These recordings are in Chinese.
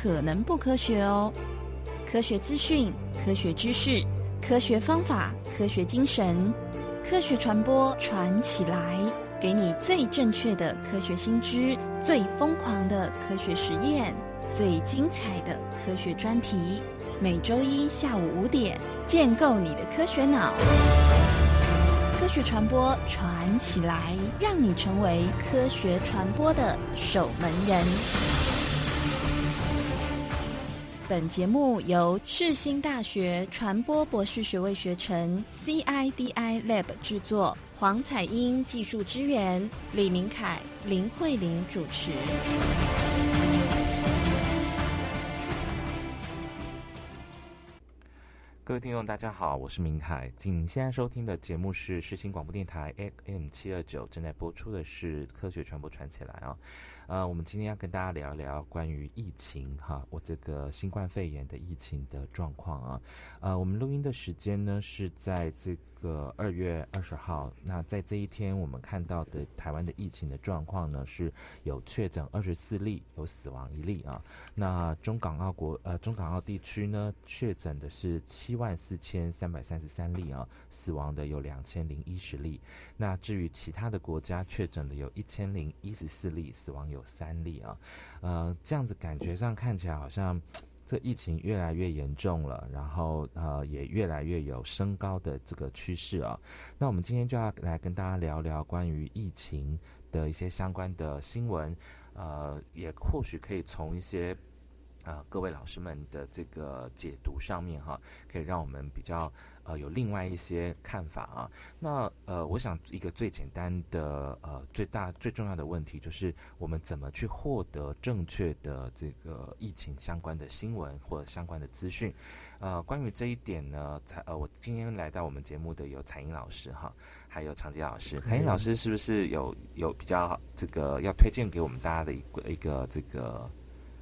可能不科学哦。科学资讯、科学知识、科学方法、科学精神，科学传播传起来，给你最正确的科学新知，最疯狂的科学实验，最精彩的科学专题。每周一下午五点，建构你的科学脑。科学传播传起来，让你成为科学传播的守门人。本节目由世新大学传播博士学位学程 CIDI Lab 制作，黄彩英技术支援，李明凯、林慧玲主持。各位听众，大家好，我是明凯。请现在收听的节目是世新广播电台 AM 七二九，正在播出的是科学传播传起来啊。呃，我们今天要跟大家聊一聊关于疫情哈，我这个新冠肺炎的疫情的状况啊。呃，我们录音的时间呢是在这个二月二十号。那在这一天，我们看到的台湾的疫情的状况呢，是有确诊二十四例，有死亡一例啊。那中港澳国呃中港澳地区呢，确诊的是七万四千三百三十三例啊，死亡的有两千零一十例。那至于其他的国家确诊的有一千零一十四例，死亡有。有三例啊，呃，这样子感觉上看起来好像这疫情越来越严重了，然后呃也越来越有升高的这个趋势啊。那我们今天就要来跟大家聊聊关于疫情的一些相关的新闻，呃，也或许可以从一些。啊，各位老师们的这个解读上面哈，可以让我们比较呃有另外一些看法啊。那呃，我想一个最简单的呃最大最重要的问题就是，我们怎么去获得正确的这个疫情相关的新闻或者相关的资讯？呃，关于这一点呢，才呃，我今天来到我们节目的有彩英老师哈，还有长杰老师。彩英老师是不是有有比较这个要推荐给我们大家的一个一个这个？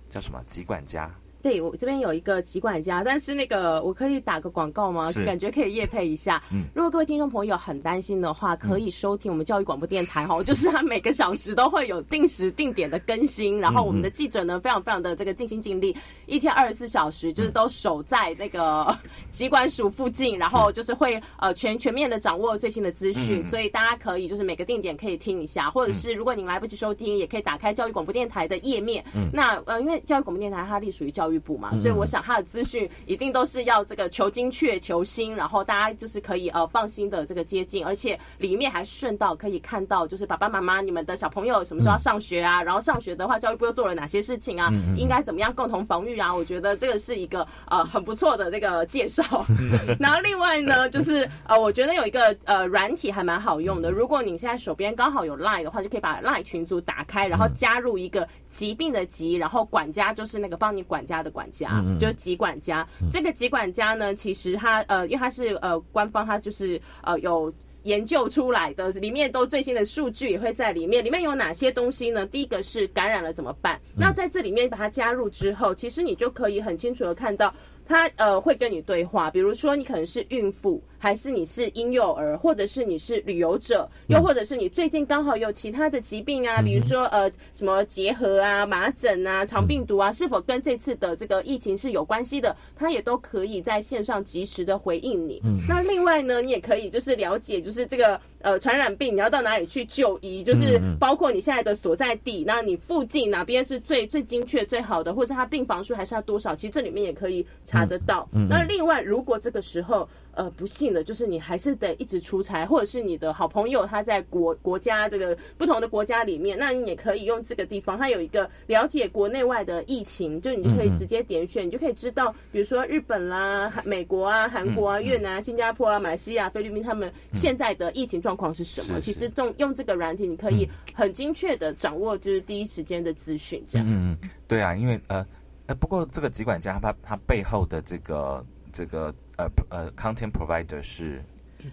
叫什么？吉管家。对我这边有一个集管家，但是那个我可以打个广告吗？感觉可以夜配一下。嗯，如果各位听众朋友很担心的话，可以收听我们教育广播电台哈，就是它每个小时都会有定时定点的更新，然后我们的记者呢非常非常的这个尽心尽力，一天二十四小时就是都守在那个 机关署附近，然后就是会呃全全面的掌握最新的资讯，所以大家可以就是每个定点可以听一下，或者是如果您来不及收听，也可以打开教育广播电台的页面。嗯，那呃因为教育广播电台它隶属于教育。部嘛，所以我想他的资讯一定都是要这个求精确、求新，然后大家就是可以呃放心的这个接近，而且里面还顺道可以看到，就是爸爸妈妈你们的小朋友什么时候要上学啊？然后上学的话，教育部又做了哪些事情啊？应该怎么样共同防御啊？我觉得这个是一个呃很不错的那个 介绍。然后另外呢，就是呃我觉得有一个呃软体还蛮好用的，如果你现在手边刚好有 Line 的话，就可以把 Line 群组打开，然后加入一个疾病的疾，然后管家就是那个帮你管家。的管家就是疾管家，这个疾管家呢，其实他呃，因为他是呃官方，他就是呃有研究出来的，里面都最新的数据也会在里面。里面有哪些东西呢？第一个是感染了怎么办？那在这里面把它加入之后，其实你就可以很清楚的看到，他呃会跟你对话，比如说你可能是孕妇。还是你是婴幼儿，或者是你是旅游者，又或者是你最近刚好有其他的疾病啊，比如说呃什么结核啊、麻疹啊、肠病毒啊，是否跟这次的这个疫情是有关系的？他也都可以在线上及时的回应你。那另外呢，你也可以就是了解，就是这个呃传染病你要到哪里去就医，就是包括你现在的所在地，那你附近哪边是最最精确最好的，或者他病房数还是要多少？其实这里面也可以查得到。那另外，如果这个时候呃，不幸的就是你还是得一直出差，或者是你的好朋友他在国国家这个不同的国家里面，那你也可以用这个地方，它有一个了解国内外的疫情，就你就可以直接点选，你就可以知道，比如说日本啦、美国啊、韩国啊、越南、新加坡啊、马来西亚、菲律宾他们现在的疫情状况是什么？其实用用这个软体，你可以很精确的掌握就是第一时间的资讯，这样。嗯嗯，对啊，因为呃呃，不过这个疾管家他他背后的这个这个。呃呃，content provider 是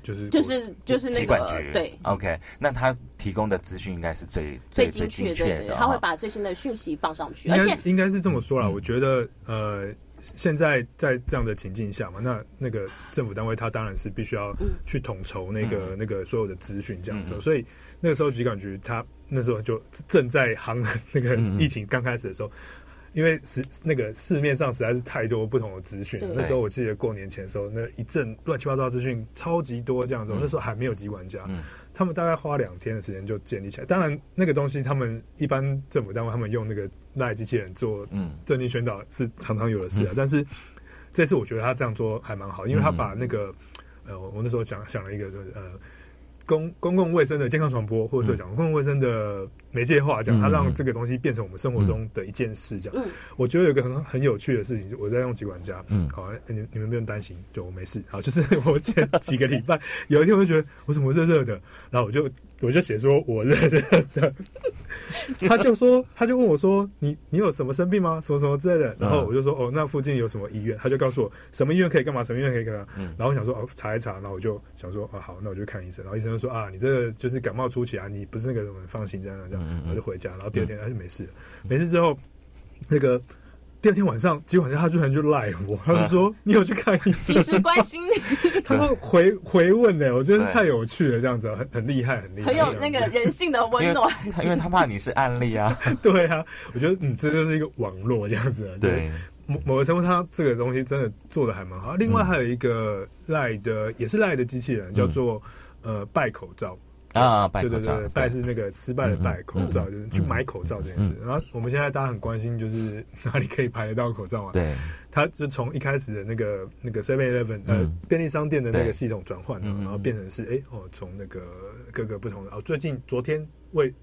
就是就是就是那个对，OK，那他提供的资讯应该是最最精确的，他会把最新的讯息放上去，而且应该是这么说啦。我觉得呃，现在在这样的情境下嘛，那那个政府单位他当然是必须要去统筹那个那个所有的资讯这样子，所以那个时候疾管局他那时候就正在行 那个疫情刚开始的时候。因为是那个市面上实在是太多不同的资讯。那时候我记得过年前的时候，那一阵乱七八糟资讯超级多，这样子。那时候还没有机管家，他们大概花两天的时间就建立起来。当然，那个东西他们一般政府单位他们用那个赖机器人做政令宣导是常常有的事啊。但是这次我觉得他这样做还蛮好，因为他把那个呃，我那时候想想了一个就是呃。公公共卫生的健康传播，或者说讲公共卫生的媒介化，讲它让这个东西变成我们生活中的一件事，这样。我觉得有一个很很有趣的事情，我在用疾管家，嗯，好，你你们不用担心，就我没事。好，就是 我前几个礼拜有一天，我就觉得我怎么热热的，然后我就我就写说我热热的，他就说他就问我说你你有什么生病吗？什么什么之类的，然后我就说哦，那附近有什么医院？他就告诉我什么医院可以干嘛，什么医院可以干嘛。然后我想说哦，查一查，然后我就想说啊好，那我就看医生，然后医生。就说啊，你这个就是感冒初期啊，你不是那个什么放心这样这样，我就回家，然后第二天他就没事，没事之后，那个第二天晚上，结果他居然就赖我，他就说你有去看医生，及时关心你，他说回回问呢，我觉得太有趣了，这样子很很厉害，很厉害，很有那个人性的温暖，因为他怕你是案例啊，对啊，我觉得嗯，这就是一个网络这样子，对。某某个程度，它这个东西真的做的还蛮好。另外还有一个赖的，也是赖的机器人，叫做呃拜口罩啊，对对对，拜是那个失败的拜，口罩就是去买口罩这件事。然后我们现在大家很关心，就是 哪里可以排得到口罩啊？对，它就从一开始的那个那个 Seven Eleven 呃便利商店的那个系统转换了，然后变成是哎哦，从那个各个不同的哦，最近昨天卫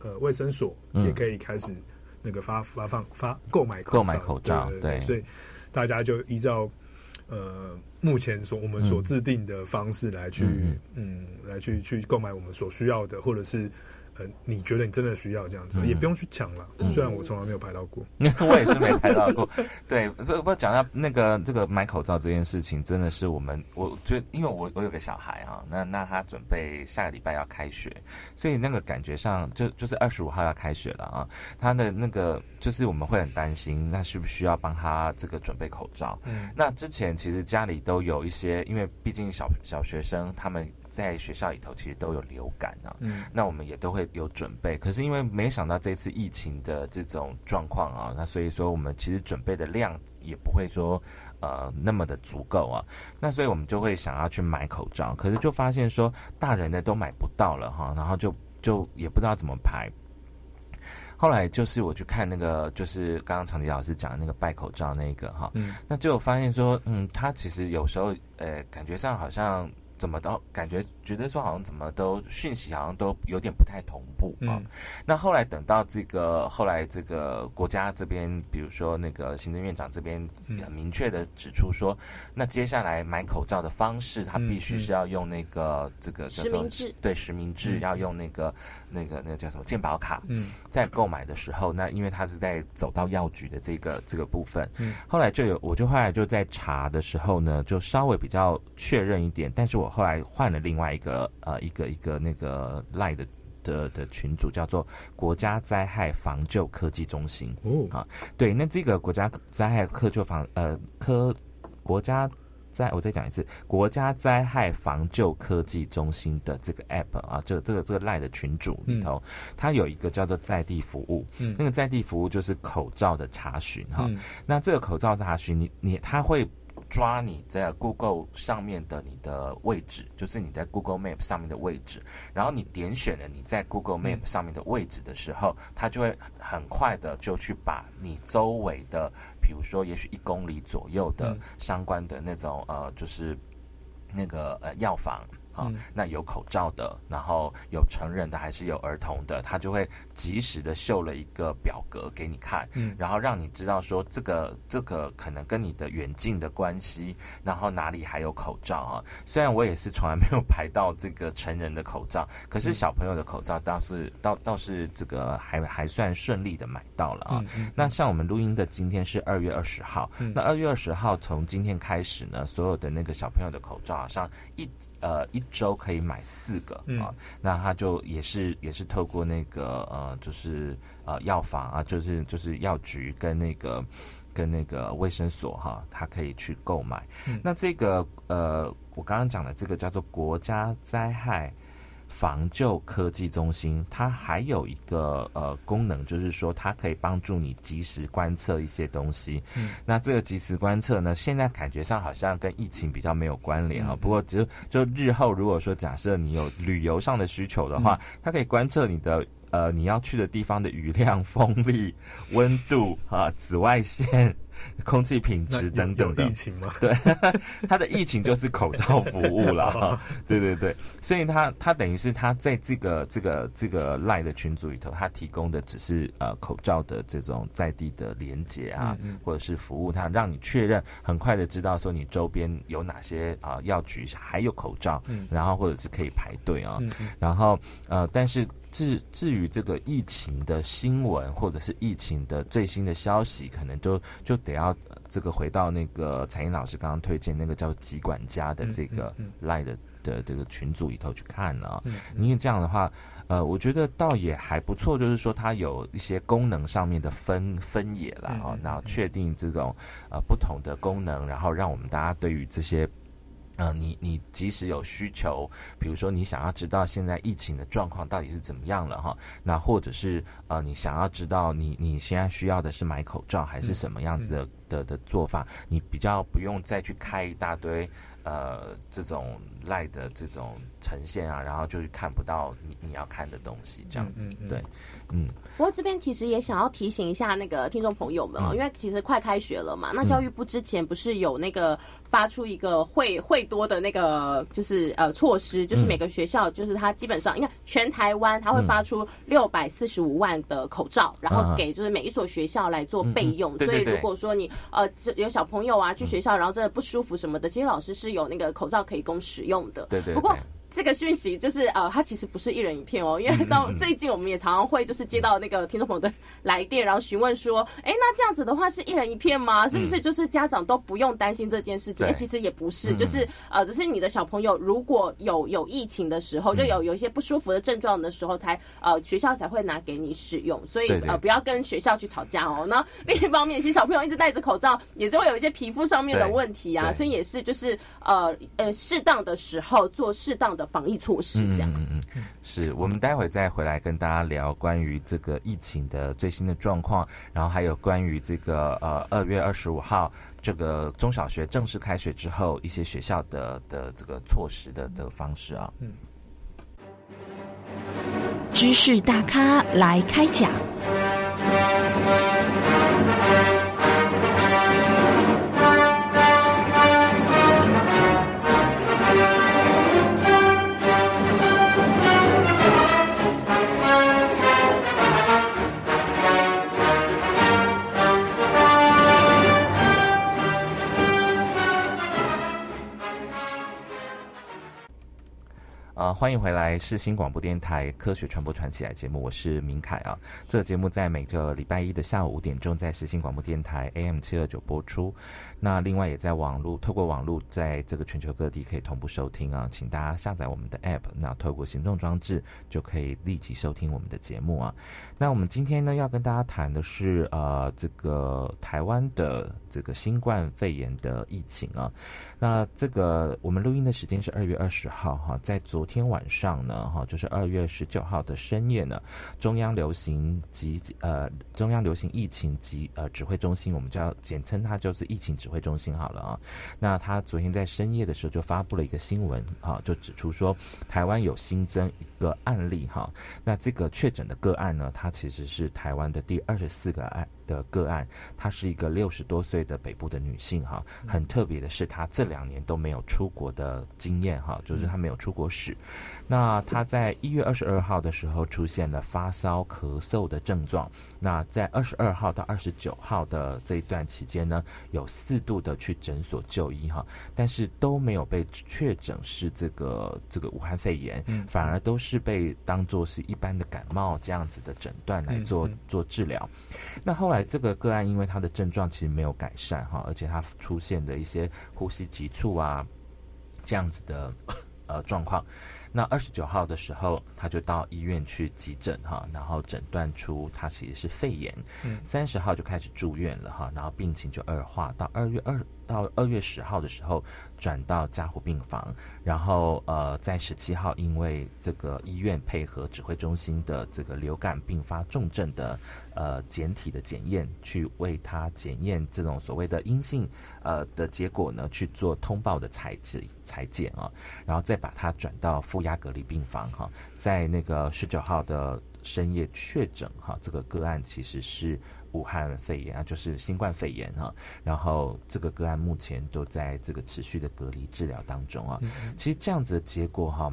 呃卫生所也可以开始。那个发发放发购买购买口罩，对，所以大家就依照呃目前所我们所制定的方式来去嗯来去去购买我们所需要的，或者是。呃，你觉得你真的需要这样子，也不用去抢了。虽然我从来没有拍到过，我也是没拍到过。对，不不讲到那个这个买口罩这件事情，真的是我们，我觉得因为我我有个小孩哈，那那他准备下个礼拜要开学，所以那个感觉上就就是二十五号要开学了啊，他的那个就是我们会很担心，那需不需要帮他这个准备口罩？嗯，那之前其实家里都有一些，因为毕竟小小学生他们。在学校里头，其实都有流感啊，那我们也都会有准备。可是因为没想到这次疫情的这种状况啊，那所以说我们其实准备的量也不会说呃那么的足够啊。那所以我们就会想要去买口罩，可是就发现说大人的都买不到了哈，然后就就也不知道怎么排。后来就是我去看那个，就是刚刚长吉老师讲的那个戴口罩那个哈，那就发现说，嗯，他其实有时候呃感觉上好像。怎么都感觉觉得说好像怎么都讯息好像都有点不太同步啊。那后来等到这个后来这个国家这边，比如说那个行政院长这边很明确的指出说，那接下来买口罩的方式，他必须是要用那个这个实名制，对实名制要用那个那个那个叫什么健保卡。嗯，在购买的时候，那因为他是在走到药局的这个这个部分，嗯，后来就有我就后来就在查的时候呢，就稍微比较确认一点，但是我。我后来换了另外一个呃一个一个那个赖的的的群组，叫做国家灾害防救科技中心哦。啊。对，那这个国家灾害科救防呃科国家灾我再讲一次，国家灾害防救科技中心的这个 app 啊，就这个这个赖的群组里头，它有一个叫做在地服务，嗯，那个在地服务就是口罩的查询哈，那这个口罩查询，你你它会。抓你在 Google 上面的你的位置，就是你在 Google Map 上面的位置。然后你点选了你在 Google Map 上面的位置的时候，它就会很快的就去把你周围的，比如说也许一公里左右的相关的那种呃，就是那个呃药房。啊，那有口罩的，然后有成人的，还是有儿童的，他就会及时的秀了一个表格给你看，嗯，然后让你知道说这个这个可能跟你的远近的关系，然后哪里还有口罩啊？虽然我也是从来没有排到这个成人的口罩，可是小朋友的口罩倒是倒倒是这个还还算顺利的买到了啊。那像我们录音的今天是二月二十号，那二月二十号从今天开始呢，所有的那个小朋友的口罩好像一。呃，一周可以买四个啊，那他就也是也是透过那个呃，就是呃药房啊，就是就是药局跟那个跟那个卫生所哈，他可以去购买。那这个呃，我刚刚讲的这个叫做国家灾害防救科技中心，它还有一个呃功能，就是说它可以帮助你及时观测一些东西。嗯，那这个及时观测呢，现在感觉上好像跟疫情比较没有关联啊。不过就就日后如果说假设你有旅游上的需求的话，它可以观测你的呃你要去的地方的雨量、风力、温度啊、紫外线。空气品质等等的疫情吗？对，它的疫情就是口罩服务了。对对对，所以它它等于是它在这个这个这个赖的群组里头，它提供的只是呃口罩的这种在地的连接啊，或者是服务，它让你确认很快的知道说你周边有哪些啊药局还有口罩，然后或者是可以排队啊，然后呃，但是。至至于这个疫情的新闻或者是疫情的最新的消息，可能就就得要这个回到那个彩英老师刚刚推荐那个叫“疾管家”的这个赖的的这个群组里头去看了。因为这样的话，呃，我觉得倒也还不错，就是说它有一些功能上面的分分野了啊，然后确定这种呃不同的功能，然后让我们大家对于这些。呃，你你即使有需求，比如说你想要知道现在疫情的状况到底是怎么样了哈，那或者是呃，你想要知道你你现在需要的是买口罩还是什么样子的的的做法，你比较不用再去开一大堆。呃，这种赖的这种呈现啊，然后就是看不到你你要看的东西，这样子，对，嗯。不过这边其实也想要提醒一下那个听众朋友们哦，因为其实快开学了嘛，那教育部之前不是有那个发出一个会会多的那个就是呃措施，就是每个学校就是它基本上，你看全台湾它会发出六百四十五万的口罩，然后给就是每一所学校来做备用，所以如果说你呃有小朋友啊去学校，然后真的不舒服什么的，其实老师是。有那个口罩可以供使用的，对对。不过。这个讯息就是呃，它其实不是一人一片哦，因为到最近我们也常常会就是接到那个听众朋友的来电，然后询问说，哎，那这样子的话是一人一片吗？是不是就是家长都不用担心这件事情？哎，其实也不是，就是呃，只是你的小朋友如果有有疫情的时候，就有有一些不舒服的症状的时候，才呃学校才会拿给你使用，所以呃不要跟学校去吵架哦。那另一方面，其实小朋友一直戴着口罩，也是会有一些皮肤上面的问题啊，所以也是就是呃呃适当的时候做适当。的防疫措施，这样，嗯嗯嗯，是我们待会再回来跟大家聊关于这个疫情的最新的状况，然后还有关于这个呃二月二十五号这个中小学正式开学之后一些学校的的这个措施的这个方式啊，嗯，知识大咖来开讲。欢迎回来，世新广播电台科学传播传奇来节目，我是明凯啊。这个节目在每个礼拜一的下午五点钟在世新广播电台 AM 七二九播出。那另外也在网络，透过网络，在这个全球各地可以同步收听啊。请大家下载我们的 App，那透过行动装置就可以立即收听我们的节目啊。那我们今天呢要跟大家谈的是呃这个台湾的这个新冠肺炎的疫情啊。那这个我们录音的时间是二月二十号哈，在昨天。晚上呢，哈，就是二月十九号的深夜呢，中央流行及呃中央流行疫情及呃指挥中心，我们叫简称它就是疫情指挥中心好了啊。那他昨天在深夜的时候就发布了一个新闻哈，就指出说台湾有新增个案例哈。那这个确诊的个案呢，它其实是台湾的第二十四个案。的个案，她是一个六十多岁的北部的女性哈，很特别的是，她这两年都没有出国的经验哈，就是她没有出国史。那她在一月二十二号的时候出现了发烧、咳嗽的症状。那在二十二号到二十九号的这一段期间呢，有四度的去诊所就医哈，但是都没有被确诊是这个这个武汉肺炎，反而都是被当做是一般的感冒这样子的诊断来做做治疗。那后来。这个个案因为他的症状其实没有改善哈，而且他出现的一些呼吸急促啊这样子的呃状况，那二十九号的时候，他就到医院去急诊哈，然后诊断出他其实是肺炎。三十号就开始住院了哈，然后病情就恶化，到二月二到二月十号的时候转到加护病房，然后呃在十七号因为这个医院配合指挥中心的这个流感并发重症的呃检体的检验，去为他检验这种所谓的阴性呃的结果呢去做通报的采检裁检啊，然后再把他转到负压隔离病房哈，在那个十九号的深夜确诊哈，这个个案其实是武汉肺炎啊，就是新冠肺炎哈，然后这个个案目前都在这个持续的隔离治疗当中啊。其实这样子的结果哈，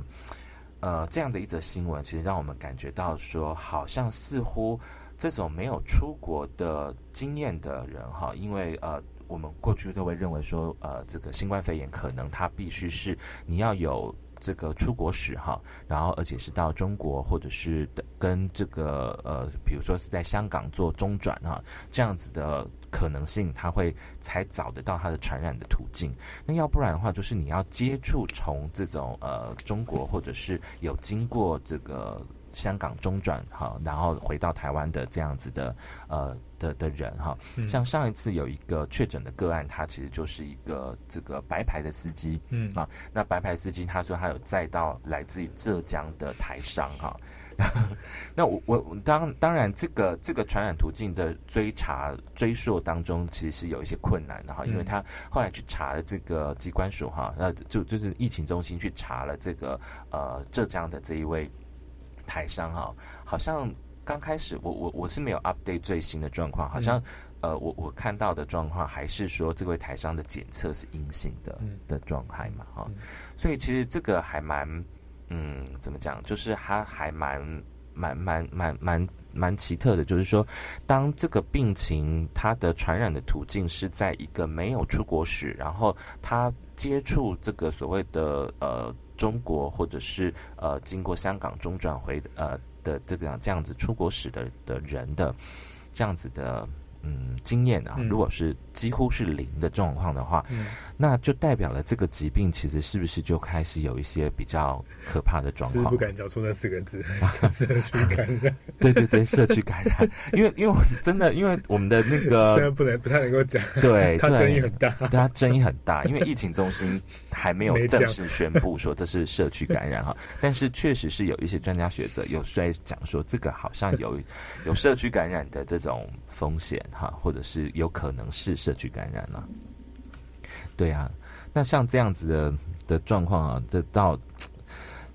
呃，这样的一则新闻，其实让我们感觉到说，好像似乎这种没有出国的经验的人哈，因为呃。我们过去都会认为说，呃，这个新冠肺炎可能它必须是你要有这个出国史哈，然后而且是到中国或者是跟这个呃，比如说是在香港做中转哈，这样子的可能性，他会才找得到他的传染的途径。那要不然的话，就是你要接触从这种呃中国或者是有经过这个。香港中转哈，然后回到台湾的这样子的呃的的人哈，像上一次有一个确诊的个案，他其实就是一个这个白牌的司机，嗯。啊，那白牌司机他说他有载到来自于浙江的台商哈，那我我当当然这个这个传染途径的追查追溯当中，其实是有一些困难的哈，因为他后来去查了这个机关署哈，呃就就是疫情中心去查了这个呃浙江的这一位。台商哈，好像刚开始我我我是没有 update 最新的状况，好像呃我我看到的状况还是说这位台商的检测是阴性的的状态嘛哈，所以其实这个还蛮嗯怎么讲，就是他还蛮蛮蛮蛮蛮蛮奇特的，就是说当这个病情它的传染的途径是在一个没有出国史，然后他接触这个所谓的呃。中国或者是呃经过香港中转回呃的这个这样子出国史的的人的这样子的。嗯，经验啊，如果是几乎是零的状况的话，嗯那就代表了这个疾病其实是不是就开始有一些比较可怕的状况？不敢讲出那四个字，社区感染。对对对，社区感染，因为因为真的，因为我们的那个 现在不能不太能够讲，对，它争议很大，对它争议很大，因为疫情中心还没有正式宣布说这是社区感染哈，但是确实是有一些专家学者有在讲说这个好像有有社区感染的这种风险。哈，或者是有可能是社区感染了，对啊，那像这样子的的状况啊，这到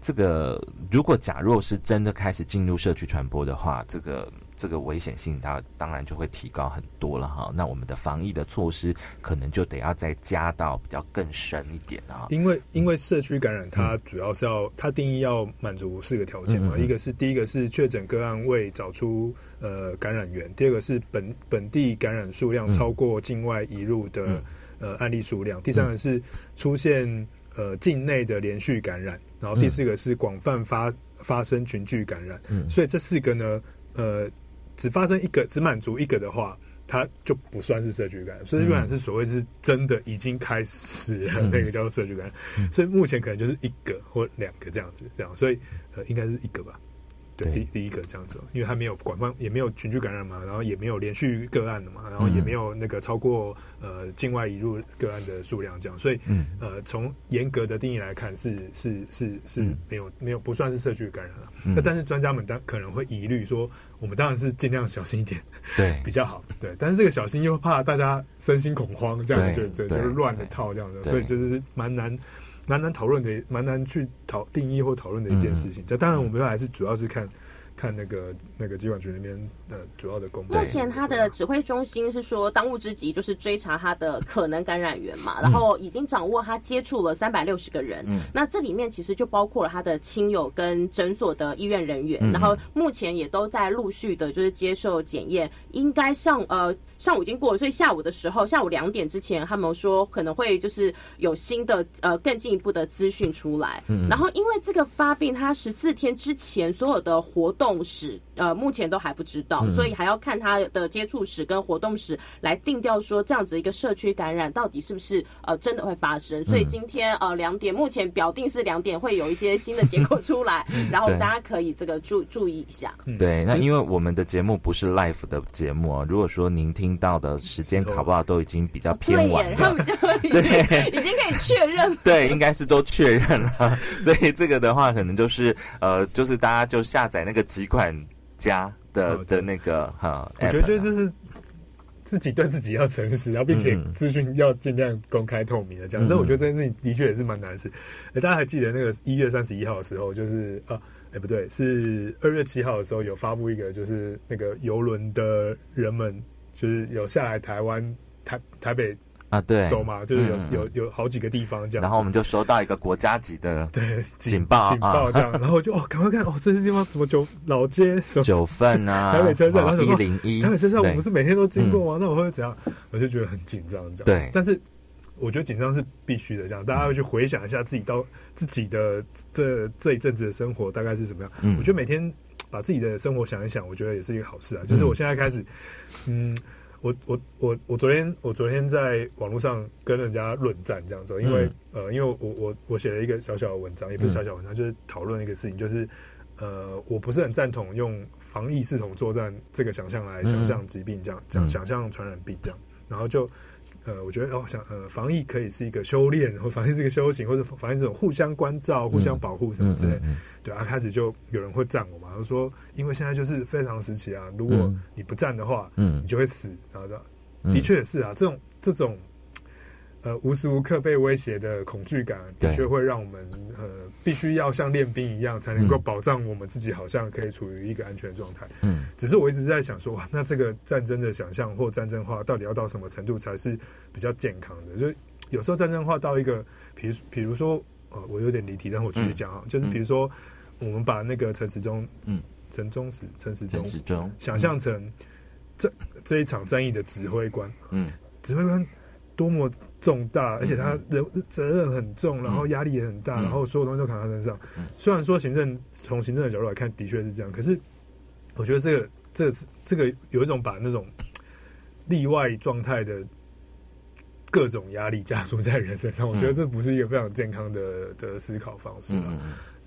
这个如果假若是真的开始进入社区传播的话，这个。这个危险性，它当然就会提高很多了哈。那我们的防疫的措施，可能就得要再加到比较更深一点啊。因为因为社区感染，它主要是要它定义要满足四个条件嘛。一个是第一个是确诊个案未找出呃感染源，第二个是本本地感染数量超过境外移入的呃案例数量，第三个是出现呃境内的连续感染，然后第四个是广泛发发生群聚感染。嗯，所以这四个呢，呃。只发生一个，只满足一个的话，它就不算是社区感染。社区感染是所谓是真的已经开始了，那个叫做社区感染。所以目前可能就是一个或两个这样子，这样，所以呃，应该是一个吧。对，第第一个这样子，因为它没有广泛，也没有群聚感染嘛，然后也没有连续个案的嘛，然后也没有那个超过呃境外移入个案的数量这样，所以呃从严格的定义来看，是是是是没有没有不算是社区感染了。那但是专家们当可能会疑虑说，我们当然是尽量小心一点，对。比较好，对。但是这个小心又怕大家身心恐慌，这样就就就是乱了套这样的，所以就是蛮难。蛮难讨论的，蛮难去讨定义或讨论的一件事情。这当然，我们还是主要是看。看那个那个机管局那边的主要的公布。目前他的指挥中心是说，当务之急就是追查他的可能感染源嘛，然后已经掌握他接触了三百六十个人。嗯，那这里面其实就包括了他的亲友跟诊所的医院人员，然后目前也都在陆续的就是接受检验，应该上呃上午已经过了，所以下午的时候，下午两点之前，他们说可能会就是有新的呃更进一步的资讯出来。嗯，然后因为这个发病，他十四天之前所有的活动。动史，呃，目前都还不知道，所以还要看他的接触史跟活动史来定调说这样子一个社区感染到底是不是呃真的会发生。所以今天呃两点，目前表定是两点会有一些新的结果出来，然后大家可以这个注注意一下。对，那因为我们的节目不是 live 的节目啊，如果说您听到的时间考不好都已经比较偏晚，他们就 对。已经可以确认，对，应该是都确认了，所以这个的话可能就是呃，就是大家就下载那个几款家的的那个哈，我觉得就是自己对自己要诚实，然后并且资讯要尽量公开透明的这样。但我觉得这件事情的确也是蛮难事。哎，大家还记得那个一月三十一号的时候，就是啊。哎，不对，是二月七号的时候有发布一个，就是那个游轮的人们，就是有下来台湾台台北啊，对，走嘛，就是有有有好几个地方这样，然后我们就收到一个国家级的对警报警报这样，然后就哦，赶快看哦，这些地方怎么九老街什么九份啊，台北车站，然后一零一台北车站，我们不是每天都经过吗？那我会怎样？我就觉得很紧张这样，对，但是。我觉得紧张是必须的，这样大家会去回想一下自己到自己的这这一阵子的生活大概是什么样。我觉得每天把自己的生活想一想，我觉得也是一个好事啊。就是我现在开始，嗯，我我我我昨天我昨天在网络上跟人家论战这样子，因为呃，因为我我我写了一个小小的文章，也不是小小文章，就是讨论一个事情，就是呃，我不是很赞同用防疫系统作战这个想象来想象疾病这样，讲想象传染病这样，然后就。呃，我觉得哦，想呃，防疫可以是一个修炼，或防疫是一个修行，或者防疫这种互相关照、互相保护什么之类。对啊，开始就有人会赞我嘛，他说，因为现在就是非常时期啊，如果你不赞的话，嗯，你就会死。然后的，的确是啊，这种这种。呃，无时无刻被威胁的恐惧感，的确会让我们呃，必须要像练兵一样，才能够保障我们自己，好像可以处于一个安全状态。嗯，只是我一直在想说，哇，那这个战争的想象或战争化，到底要到什么程度才是比较健康的？就有时候战争化到一个，比如比如说，呃，我有点离题，但我继续讲啊，就是比如说，我们把那个陈时中，嗯，陈忠实，陈时中，想象成这这一场战役的指挥官，嗯，指挥官。多么重大，而且他的责任很重，然后压力也很大，然后所有东西都扛他身上。虽然说行政从行政的角度来看的确是这样，可是我觉得这个这这个有一种把那种例外状态的各种压力加注在人身上，我觉得这不是一个非常健康的的思考方式。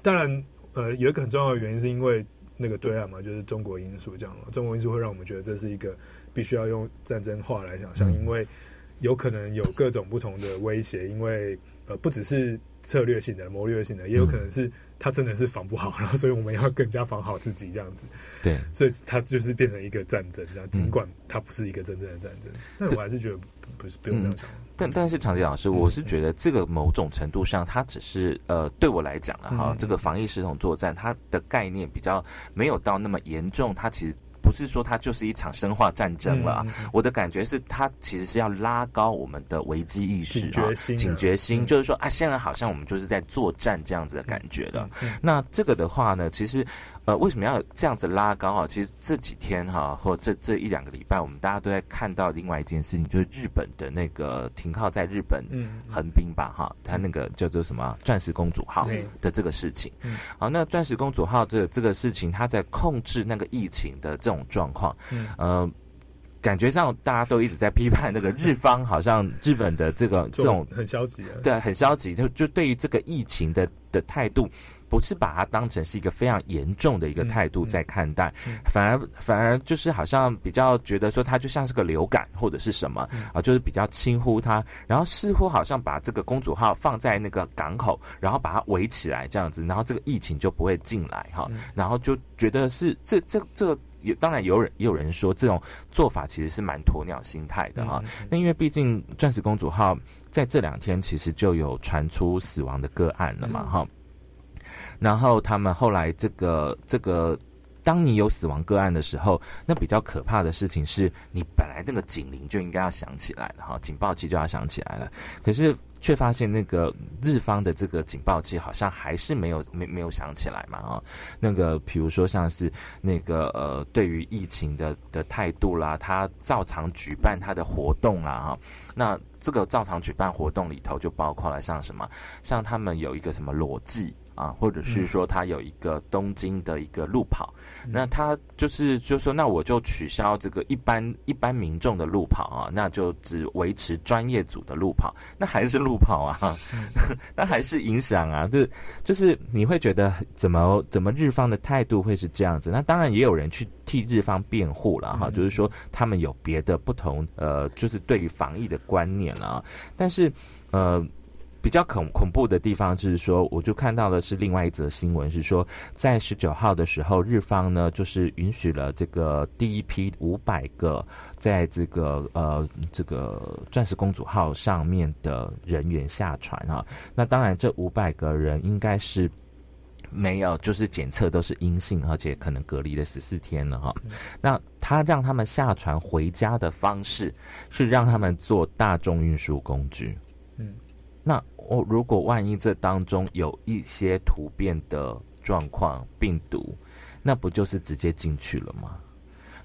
当然，呃，有一个很重要的原因是因为那个对岸嘛，就是中国因素这样。中国因素会让我们觉得这是一个必须要用战争化来想象，因为。有可能有各种不同的威胁，因为呃，不只是策略性的、谋略性的，也有可能是他真的是防不好，然后所以我们要更加防好自己这样子。对，所以它就是变成一个战争，这样。尽管它不是一个真正的战争，但我还是觉得不是不用这样想。但但是常杰老师，我是觉得这个某种程度上，它只是呃，对我来讲了哈，这个防疫系统作战，它的概念比较没有到那么严重，它其实。不是说它就是一场生化战争了，我的感觉是它其实是要拉高我们的危机意识啊，警觉心，就是说啊，现在好像我们就是在作战这样子的感觉了。那这个的话呢，其实。呃，为什么要这样子拉高啊？其实这几天哈，或这这一两个礼拜，我们大家都在看到另外一件事情，就是日本的那个停靠在日本横滨吧，哈，它那个叫做什么“钻石公主号”的这个事情。好，那“钻石公主号”这这个事情，它在控制那个疫情的这种状况，呃，感觉上大家都一直在批判那个日方，好像日本的这个 这种很消极，对，很消极，就就对于这个疫情的的态度。不是把它当成是一个非常严重的一个态度在看待，反而反而就是好像比较觉得说它就像是个流感或者是什么啊，就是比较轻忽它，然后似乎好像把这个公主号放在那个港口，然后把它围起来这样子，然后这个疫情就不会进来哈，然后就觉得是这这这个有当然有人也有人说这种做法其实是蛮鸵鸟心态的哈，那因为毕竟钻石公主号在这两天其实就有传出死亡的个案了嘛哈。然后他们后来这个这个，当你有死亡个案的时候，那比较可怕的事情是你本来那个警铃就应该要响起来了哈，警报器就要响起来了，可是却发现那个日方的这个警报器好像还是没有没没有响起来嘛啊，那个比如说像是那个呃对于疫情的的态度啦，他照常举办他的活动啦哈，那这个照常举办活动里头就包括了像什么，像他们有一个什么裸祭。啊，或者是说他有一个东京的一个路跑，那他就是就说那我就取消这个一般一般民众的路跑啊，那就只维持专业组的路跑，那还是路跑啊，那还是影响啊，就是就是你会觉得怎么怎么日方的态度会是这样子？那当然也有人去替日方辩护了哈，就是说他们有别的不同呃，就是对于防疫的观念了，但是呃。比较恐恐怖的地方就是说，我就看到的是另外一则新闻，是说在十九号的时候，日方呢就是允许了这个第一批五百个在这个呃这个钻石公主号上面的人员下船啊。那当然，这五百个人应该是没有，就是检测都是阴性，而且可能隔离了十四天了哈。那他让他们下船回家的方式是让他们坐大众运输工具，那我如果万一这当中有一些突变的状况病毒，那不就是直接进去了吗？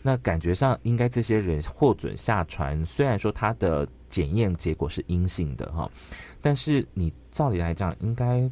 那感觉上应该这些人获准下船，虽然说他的检验结果是阴性的哈，但是你照理来讲应该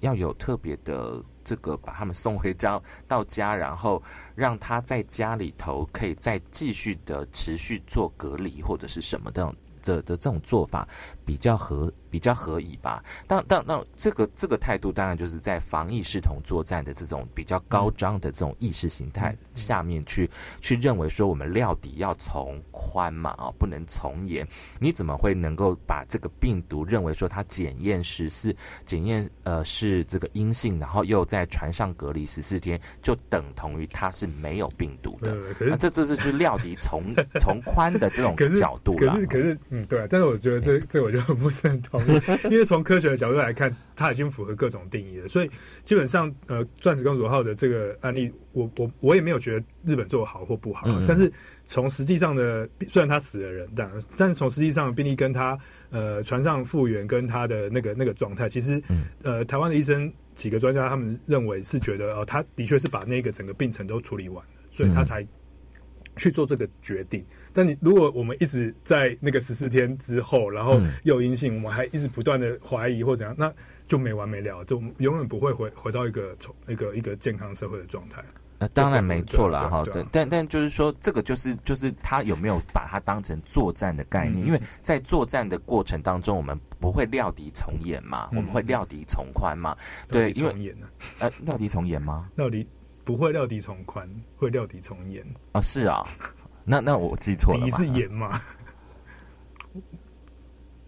要有特别的这个把他们送回家到家，然后让他在家里头可以再继续的持续做隔离或者是什么的这的这种做法比较合。比较合宜吧，但但那这个这个态度当然就是在防疫视同作战的这种比较高张的这种意识形态下面去去认为说我们料底要从宽嘛啊，不能从严。你怎么会能够把这个病毒认为说它检验十四检验呃是这个阴性，然后又在船上隔离十四天，就等同于它是没有病毒的？那这这是就料底从 从宽的这种角度了。可是可是嗯对，但是我觉得这这我就不是很同。因为从科学的角度来看，它已经符合各种定义了，所以基本上，呃，钻石公主号的这个案例，我我我也没有觉得日本做的好或不好。但是从实际上的，虽然他死了人，但但是从实际上的病例跟他呃船上复原跟他的那个那个状态，其实呃台湾的医生几个专家他们认为是觉得哦，他的确是把那个整个病程都处理完了，所以他才去做这个决定。但你如果我们一直在那个十四天之后，然后又阴性，我们还一直不断的怀疑或怎样，那就没完没了，就永远不会回回到一个从一个一个健康社会的状态。那当然没错了哈，但但但就是说，这个就是就是他有没有把它当成作战的概念？因为在作战的过程当中，我们不会料敌从严嘛，我们会料敌从宽嘛。对，因为呃，料敌从严吗？料敌不会料敌从宽，会料敌从严啊？是啊。那那我记错了，敌是严嘛？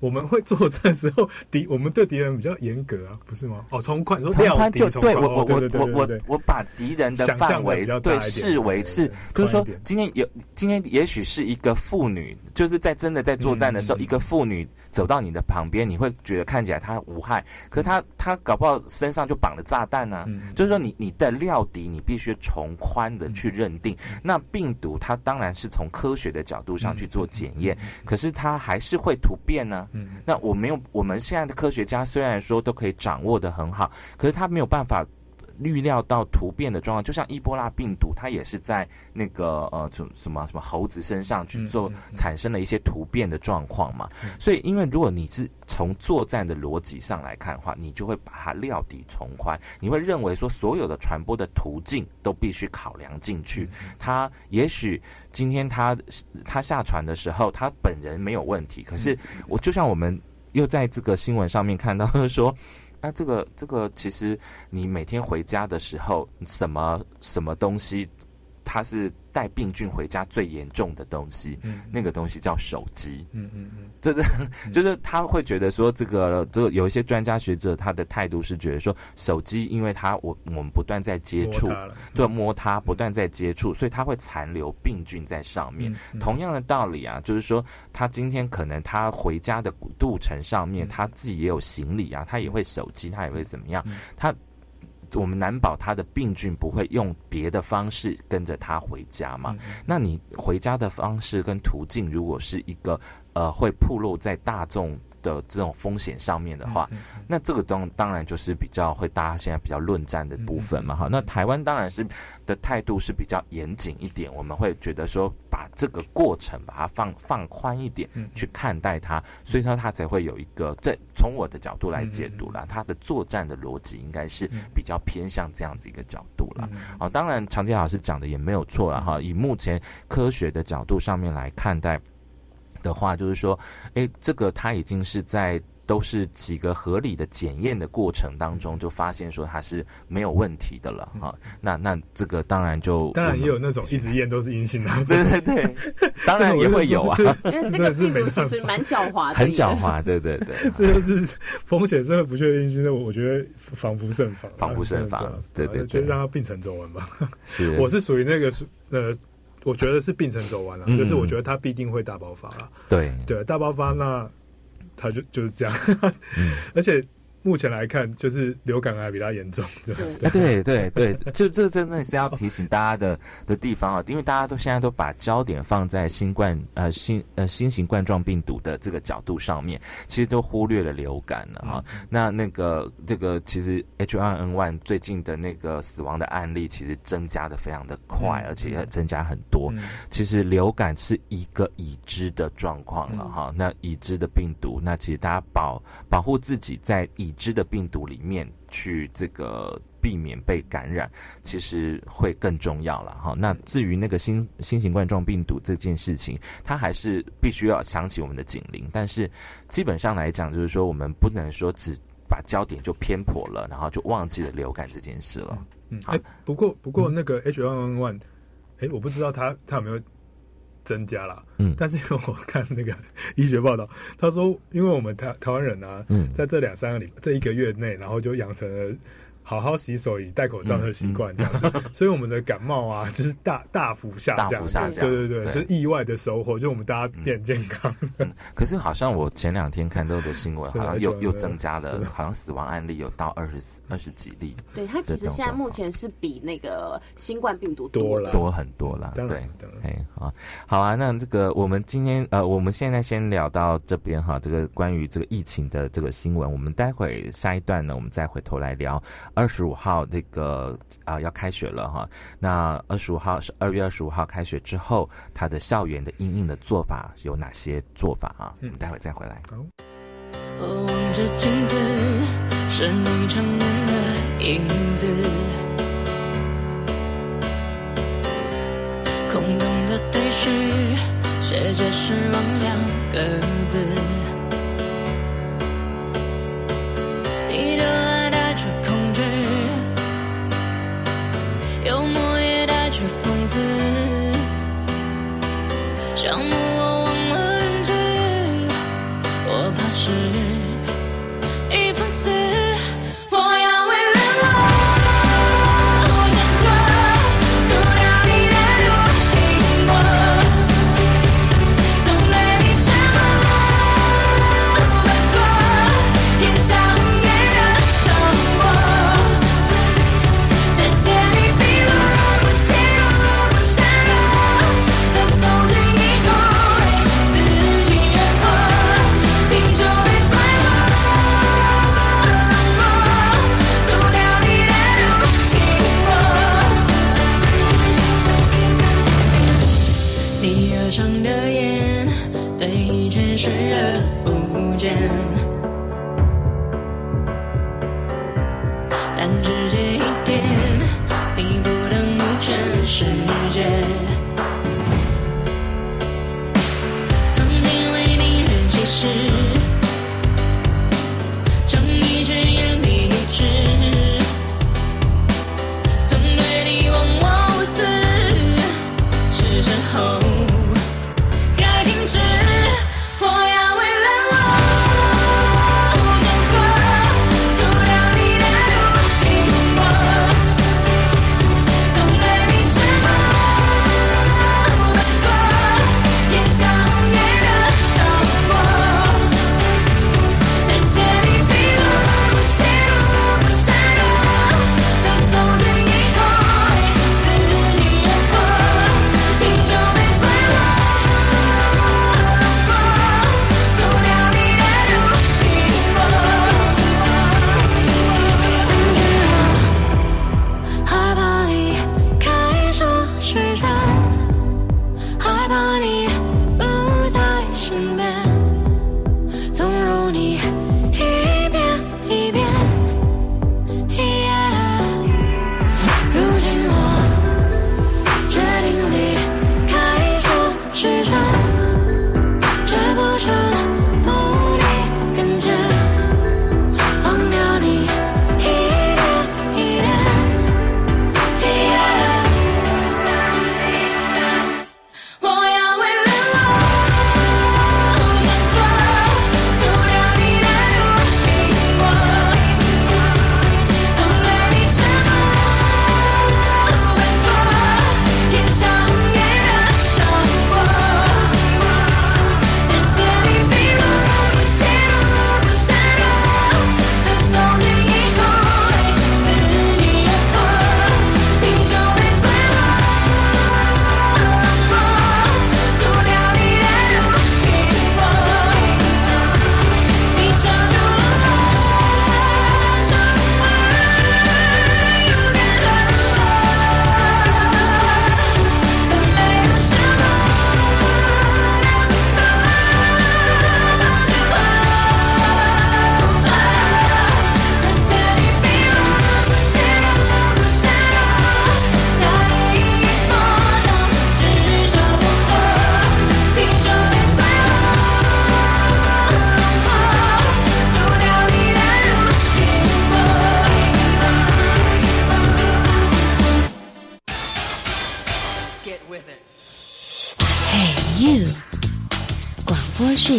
我们会作战时候敌，我们对敌人比较严格啊，不是吗？哦，从宽，从宽就对我我我我我我把敌人的范围对视为是，就是说今天有今天也许是一个妇女，就是在真的在作战的时候，一个妇女走到你的旁边，你会觉得看起来她无害，可是她她搞不好身上就绑了炸弹呢。就是说你你的料敌，你必须从宽的去认定。那病毒它当然是从科学的角度上去做检验，可是它还是会突变呢。嗯，那我没有，我们现在的科学家虽然说都可以掌握的很好，可是他没有办法预料到突变的状况。就像伊波拉病毒，它也是在那个呃，什什么什么猴子身上去做产生了一些突变的状况嘛。所以，因为如果你是从作战的逻辑上来看的话，你就会把它料敌从宽，你会认为说所有的传播的途径都必须考量进去。他也许。今天他他下船的时候，他本人没有问题。可是我就像我们又在这个新闻上面看到说，那，这个这个其实你每天回家的时候，什么什么东西，它是。带病菌回家最严重的东西，那个东西叫手机。嗯嗯嗯，就是就是他会觉得说，这个这个有一些专家学者他的态度是觉得说，手机因为他我我们不断在接触，就摸它不断在接触，所以它会残留病菌在上面。同样的道理啊，就是说他今天可能他回家的路程上面，他自己也有行李啊，他也会手机，他也会怎么样，他。我们难保他的病菌不会用别的方式跟着他回家嘛？那你回家的方式跟途径，如果是一个呃会暴露在大众的这种风险上面的话，那这个当当然就是比较会大家现在比较论战的部分嘛哈。那台湾当然是的态度是比较严谨一点，我们会觉得说把这个过程把它放放宽一点去看待它，所以说它才会有一个在从我的角度来解读啦，它的作战的逻辑应该是比较偏向这样子一个角度了。哦，当然常杰老师讲的也没有错了哈，以目前科学的角度上面来看待。的话，就是说，哎，这个它已经是在都是几个合理的检验的过程当中，就发现说它是没有问题的了哈。那那这个当然就当然也有那种一直验都是阴性的，对对对，当然也会有啊。因为这个病毒其实蛮狡猾的，很狡猾，对对对，这就是风险真的不确定性，我我觉得防不胜防，防不胜防，对对对，就让它病程中文吧。是，我是属于那个呃。我觉得是病程走完了，就是我觉得他必定会大爆发了。对对，大爆发那他就就是这样，而且。目前来看，就是流感还比较严重，对。对。对对，就这真的是要提醒大家的的地方啊，因为大家都现在都把焦点放在新冠呃新呃新型冠状病毒的这个角度上面，其实都忽略了流感了哈。那那个这个其实 H1N1 最近的那个死亡的案例，其实增加的非常的快，而且也增加很多。其实流感是一个已知的状况了哈，那已知的病毒，那其实大家保保护自己在已知的病毒里面去这个避免被感染，其实会更重要了哈。那至于那个新新型冠状病毒这件事情，它还是必须要响起我们的警铃。但是基本上来讲，就是说我们不能说只把焦点就偏颇了，然后就忘记了流感这件事了。嗯，哎，不过不过那个 H1N1，哎，我不知道他他有没有。增加了，嗯，但是因为我看那个医学报道，他说，因为我们台台湾人啊，嗯，在这两三个礼这一个月内，然后就养成了。好好洗手以及戴口罩的习惯，这样子，所以我们的感冒啊，就是大大幅下降，对对对，就是意外的收获，就我们大家变健康。可是好像我前两天看到的新闻，好像又又增加了，好像死亡案例有到二十二十几例。对，它其实现在目前是比那个新冠病毒多了。多很多了。对，哎，好，好啊，那这个我们今天呃，我们现在先聊到这边哈，这个关于这个疫情的这个新闻，我们待会下一段呢，我们再回头来聊。二十五号那个啊要开学了哈，那二十五号是二月二十五号开学之后，他的校园的应应的做法有哪些做法啊？嗯，待会再回来。我望着镜子，是你常年的影子，空洞的对视，写着失望两个字。是。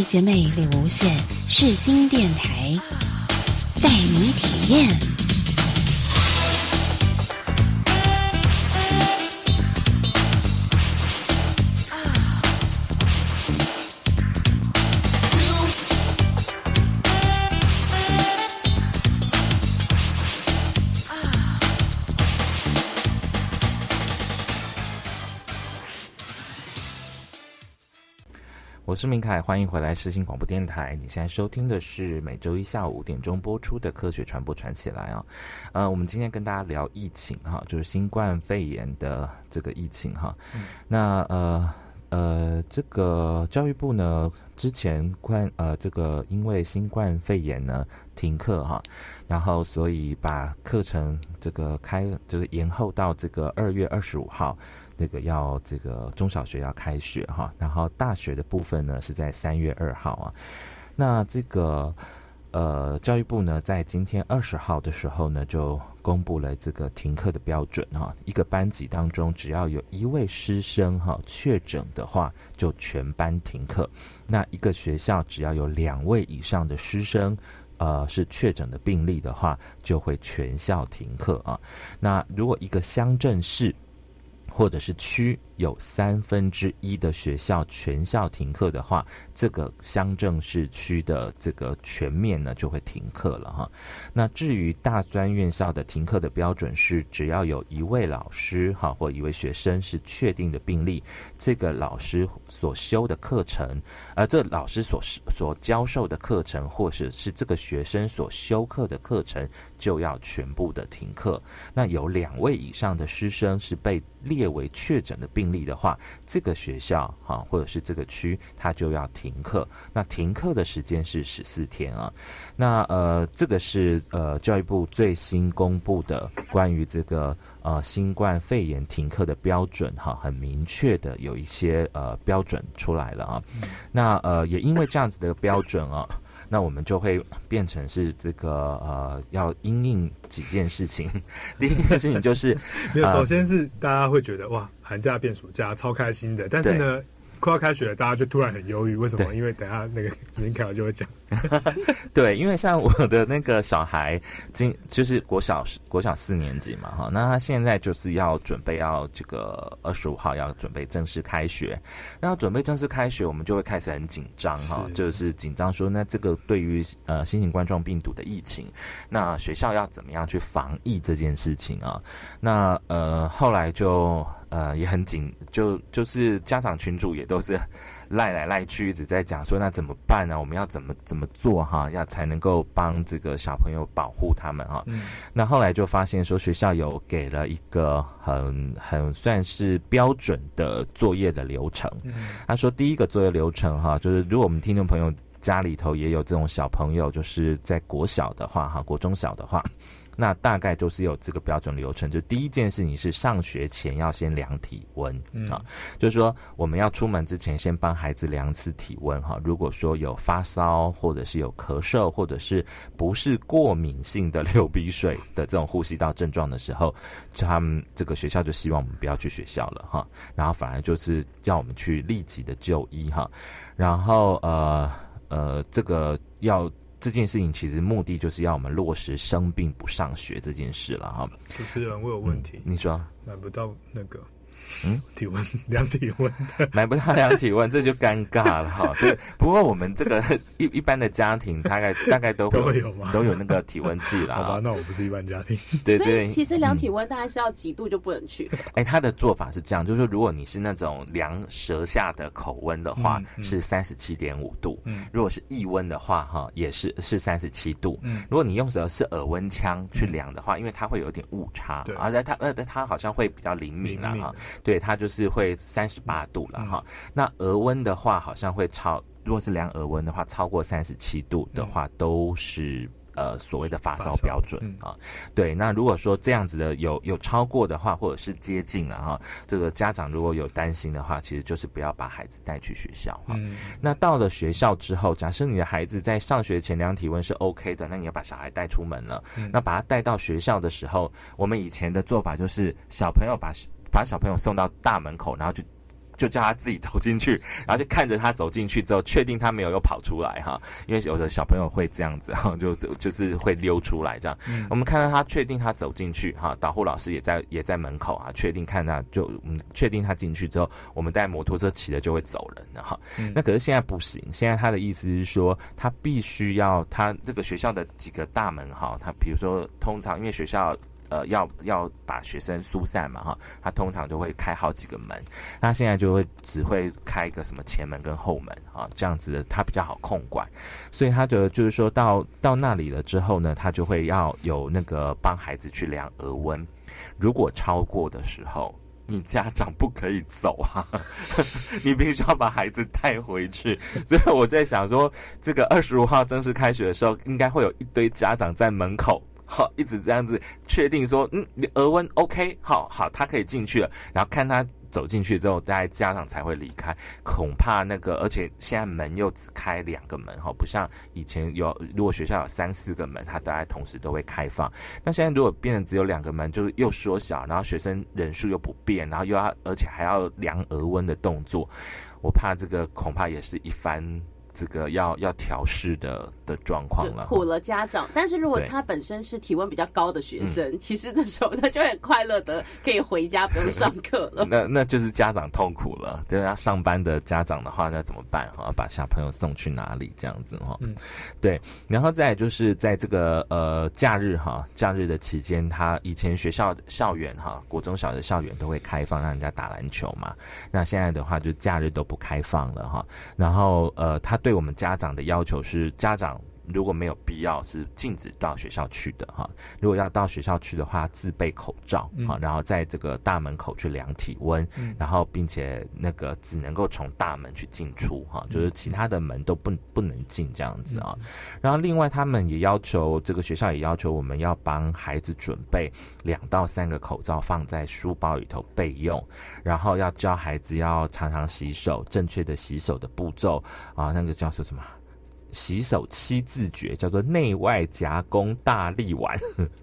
姐妹力无限世新电台，带你体验。我是明凯，欢迎回来世新广播电台。你现在收听的是每周一下午五点钟播出的《科学传播传起来》啊，呃，我们今天跟大家聊疫情哈，就是新冠肺炎的这个疫情哈。那呃呃，这个教育部呢，之前关呃这个因为新冠肺炎呢停课哈，然后所以把课程这个开这个延后到这个二月二十五号。那个要这个中小学要开学哈，然后大学的部分呢是在三月二号啊。那这个呃教育部呢在今天二十号的时候呢就公布了这个停课的标准哈，一个班级当中只要有一位师生哈确诊的话，就全班停课。那一个学校只要有两位以上的师生呃是确诊的病例的话，就会全校停课啊。那如果一个乡镇市或者是区。有三分之一的学校全校停课的话，这个乡镇市区的这个全面呢就会停课了哈。那至于大专院校的停课的标准是，只要有一位老师哈或一位学生是确定的病例，这个老师所修的课程，而这老师所所教授的课程，或者是这个学生所修课的课程，就要全部的停课。那有两位以上的师生是被列为确诊的病。例的话，这个学校哈，或者是这个区，它就要停课。那停课的时间是十四天啊。那呃，这个是呃教育部最新公布的关于这个呃新冠肺炎停课的标准哈，很明确的有一些呃标准出来了啊。那呃也因为这样子的标准啊。那我们就会变成是这个呃，要因应几件事情。第一件事情就是，没有，首先是大家会觉得哇，寒假变暑假，超开心的。但是呢。快要开学了，大家就突然很忧郁，为什么？因为等下那个 林凯就会讲。对，因为像我的那个小孩，今就是国小国小四年级嘛，哈，那他现在就是要准备要这个二十五号要准备正式开学，那准备正式开学，我们就会开始很紧张哈，就是紧张说，那这个对于呃新型冠状病毒的疫情，那学校要怎么样去防疫这件事情啊？那呃后来就。呃，也很紧，就就是家长群主也都是赖来赖去，一直在讲说那怎么办呢？我们要怎么怎么做哈？要才能够帮这个小朋友保护他们哈？那后来就发现说学校有给了一个很很算是标准的作业的流程。他说第一个作业流程哈，就是如果我们听众朋友家里头也有这种小朋友，就是在国小的话哈，国中小的话。那大概就是有这个标准流程，就第一件事情是上学前要先量体温啊，就是说我们要出门之前先帮孩子量次体温哈。如果说有发烧或者是有咳嗽或者是不是过敏性的流鼻水的这种呼吸道症状的时候，他们这个学校就希望我们不要去学校了哈，然后反而就是要我们去立即的就医哈，然后呃呃这个要。这件事情其实目的就是要我们落实生病不上学这件事了哈。主持人，我有问题。你说买不到那个。嗯，体温量体温，买不到量体温，这就尴尬了哈。对，不过我们这个 一一般的家庭，大概 大概都会有吗？都有那个体温计啦。好吧，那我不是一般家庭。对对，其实量体温大概是要几度就不能去。哎，他的做法是这样，就是说，如果你是那种量舌下的口温的话，是三十七点五度。嗯，如果是腋温的话，哈，也是是三十七度。嗯，如果你用的是耳温枪去量的话，因为它会有点误差，而且它呃它好像会比较灵敏了哈。对，它就是会三十八度了哈。那额温的话，好像会超，如果是量额温的话，超过三十七度的话，都是呃所谓的发烧标准啊。对，那如果说这样子的有有超过的话，或者是接近了哈，这个家长如果有担心的话，其实就是不要把孩子带去学校哈。那到了学校之后，假设你的孩子在上学前量体温是 OK 的，那你要把小孩带出门了。那把他带到学校的时候，我们以前的做法就是小朋友把。把小朋友送到大门口，然后就就叫他自己走进去，然后就看着他走进去之后，确定他没有又跑出来哈，因为有的小朋友会这样子哈，就就是会溜出来这样。我们看到他确定他走进去哈，导护老师也在也在门口啊，确定看他就嗯确定他进去之后，我们带摩托车骑着就会走人了哈。那可是现在不行，现在他的意思是说，他必须要他这个学校的几个大门哈，他比如说通常因为学校。呃，要要把学生疏散嘛，哈，他通常就会开好几个门，那现在就会只会开一个什么前门跟后门啊，这样子的他比较好控管，所以他的就是说到到那里了之后呢，他就会要有那个帮孩子去量额温，如果超过的时候，你家长不可以走啊，你必须要把孩子带回去，所以我在想说，这个二十五号正式开学的时候，应该会有一堆家长在门口。好，一直这样子确定说，嗯，你额温 OK，好好，他可以进去了。然后看他走进去之后，大家家长才会离开。恐怕那个，而且现在门又只开两个门，哈，不像以前有，如果学校有三四个门，它大概同时都会开放。那现在如果变成只有两个门，就是又缩小，然后学生人数又不变，然后又要，而且还要量额温的动作，我怕这个恐怕也是一番。这个要要调试的的状况了，苦了家长。但是如果他本身是体温比较高的学生，其实这时候他就很快乐的可以回家不用上课了。那那就是家长痛苦了。对要上班的家长的话，那怎么办？哈，把小朋友送去哪里？这样子哈。嗯，对。然后再就是在这个呃假日哈，假日的期间，他以前学校校园哈，国中小的校园都会开放让人家打篮球嘛。那现在的话，就假日都不开放了哈。然后呃，他。对我们家长的要求是，家长如果没有必要，是禁止到学校去的哈。如果要到学校去的话，自备口罩啊，然后在这个大门口去量体温，然后并且那个只能够从大门去进出哈，就是其他的门都不不能进这样子啊。然后另外他们也要求，这个学校也要求我们要帮孩子准备两到三个口罩放在书包里头备用。然后要教孩子要常常洗手，正确的洗手的步骤啊，那个叫做什么？洗手七字诀叫做内外夹攻大力丸，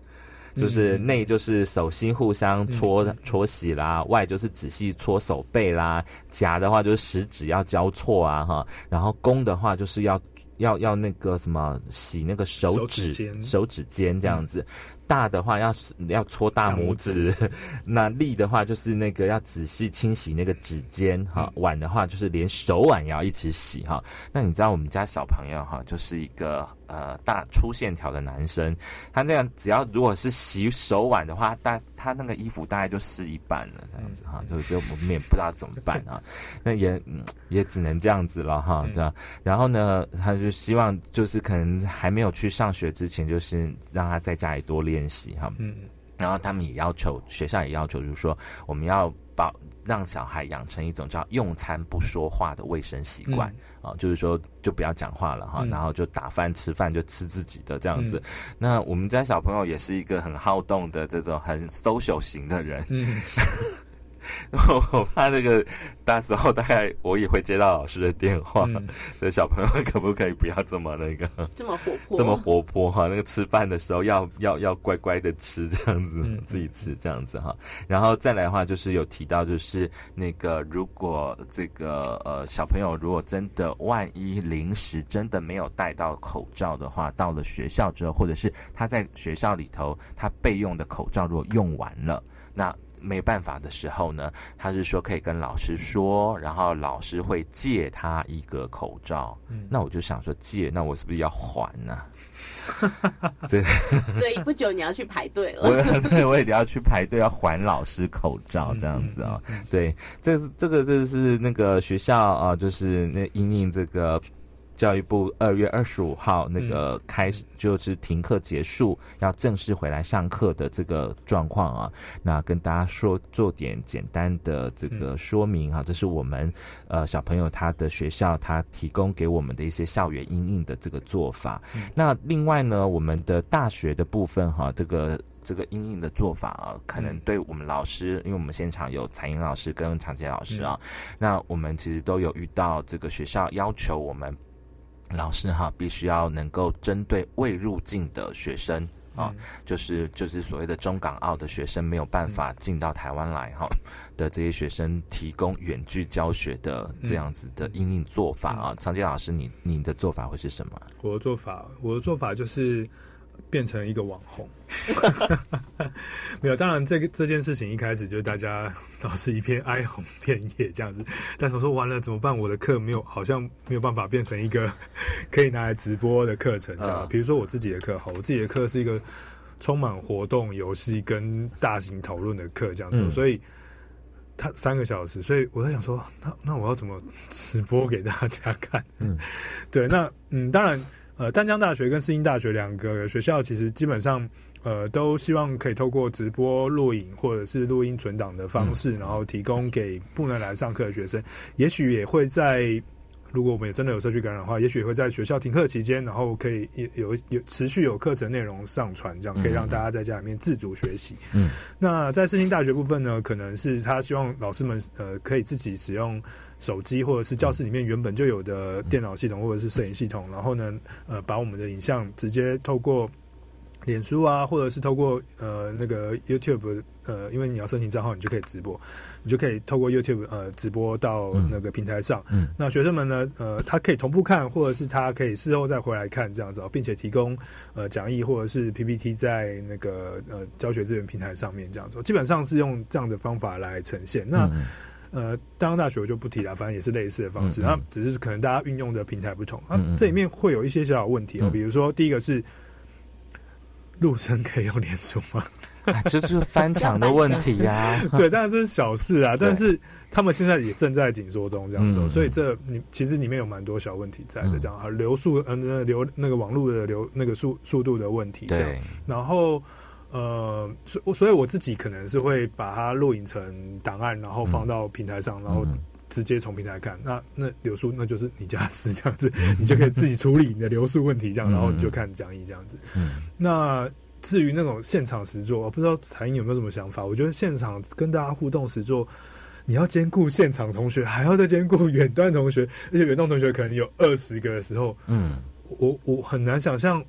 就是内就是手心互相搓搓洗啦，外就是仔细搓手背啦，夹的话就是食指要交错啊哈，然后弓的话就是要要要那个什么洗那个手指手指尖这样子。大的话要要搓大拇指，那力的话就是那个要仔细清洗那个指尖哈。碗的话就是连手碗也要一起洗哈。那你知道我们家小朋友哈，就是一个呃大粗线条的男生，他那样只要如果是洗手碗的话，大他那个衣服大概就湿一半了这样子哈，就是我们也不知道怎么办啊。那也也只能这样子了哈。这样，然后呢，他就希望就是可能还没有去上学之前，就是让他在家里多练。练习哈，嗯，然后他们也要求学校也要求，就是说我们要保让小孩养成一种叫用餐不说话的卫生习惯啊，就是说就不要讲话了哈，然后就打饭吃饭就吃自己的这样子。那我们家小朋友也是一个很好动的这种很 social 型的人。我我怕那个到时候大概我也会接到老师的电话，这小朋友可不可以不要这么那个 这么活泼，这么活泼哈？那个吃饭的时候要要要乖乖的吃，这样子自己吃这样子哈。然后再来的话，就是有提到就是那个如果这个呃小朋友如果真的万一临时真的没有戴到口罩的话，到了学校之后，或者是他在学校里头他备用的口罩如果用完了，那。没办法的时候呢，他是说可以跟老师说，然后老师会借他一个口罩。嗯，那我就想说借，那我是不是要还呢？对，所以不久你要去排队了。我 对我也得要去排队，要还老师口罩这样子啊。对，这这个这是那个学校啊，就是那因应这个。教育部二月二十五号那个开始就是停课结束，要正式回来上课的这个状况啊，那跟大家说做点简单的这个说明哈，这是我们呃小朋友他的学校他提供给我们的一些校园阴影的这个做法。那另外呢，我们的大学的部分哈，这个这个阴影的做法啊，可能对我们老师，因为我们现场有彩英老师跟常杰老师啊，那我们其实都有遇到这个学校要求我们。老师哈，必须要能够针对未入境的学生啊，就是就是所谓的中港澳的学生没有办法进到台湾来哈 的这些学生，提供远距教学的这样子的应应做法啊。常杰老师，你你的做法会是什么？我的做法，我的做法就是。变成一个网红，没有。当然，这个这件事情一开始就是大家都是一片哀鸿遍野这样子。但是我说完了怎么办？我的课没有，好像没有办法变成一个可以拿来直播的课程。这样，比如说我自己的课，好，我自己的课是一个充满活动、游戏跟大型讨论的课，这样子。所以他三个小时，所以我在想说，那那我要怎么直播给大家看？嗯，对，那嗯，当然。呃，丹江大学跟世新大学两个学校，其实基本上，呃，都希望可以透过直播录影或者是录音存档的方式，然后提供给不能来上课的学生。也许也会在，如果我们也真的有社区感染的话，也许会在学校停课期间，然后可以有有持续有课程内容上传，这样可以让大家在家里面自主学习。嗯，那在世新大学部分呢，可能是他希望老师们呃可以自己使用。手机或者是教室里面原本就有的电脑系统或者是摄影系统，然后呢，呃，把我们的影像直接透过脸书啊，或者是透过呃那个 YouTube，呃，因为你要申请账号，你就可以直播，你就可以透过 YouTube 呃直播到那个平台上。嗯，那学生们呢，呃，他可以同步看，或者是他可以事后再回来看这样子，并且提供呃讲义或者是 PPT 在那个呃教学资源平台上面这样子，基本上是用这样的方法来呈现。那呃，当大学我就不提了，反正也是类似的方式，那只是可能大家运用的平台不同，啊，这里面会有一些小小问题哦，比如说第一个是陆生可以用脸书吗？这就是翻墙的问题呀。对，当然这是小事啊，但是他们现在也正在紧缩中这样子，所以这你其实里面有蛮多小问题在的，这样啊，流速呃流那个网络的流那个速速度的问题，这样，然后。呃，所所以我自己可能是会把它录影成档案，然后放到平台上，然后直接从平台看。那那流速那就是你家事这样子，你就可以自己处理你的流速问题，这样，然后你就看讲义这样子。那至于那种现场实作，我不知道彩英有没有什么想法？我觉得现场跟大家互动实作，你要兼顾现场同学，还要再兼顾远端同学，而且远端同学可能有二十个的时候，嗯，我我很难想象。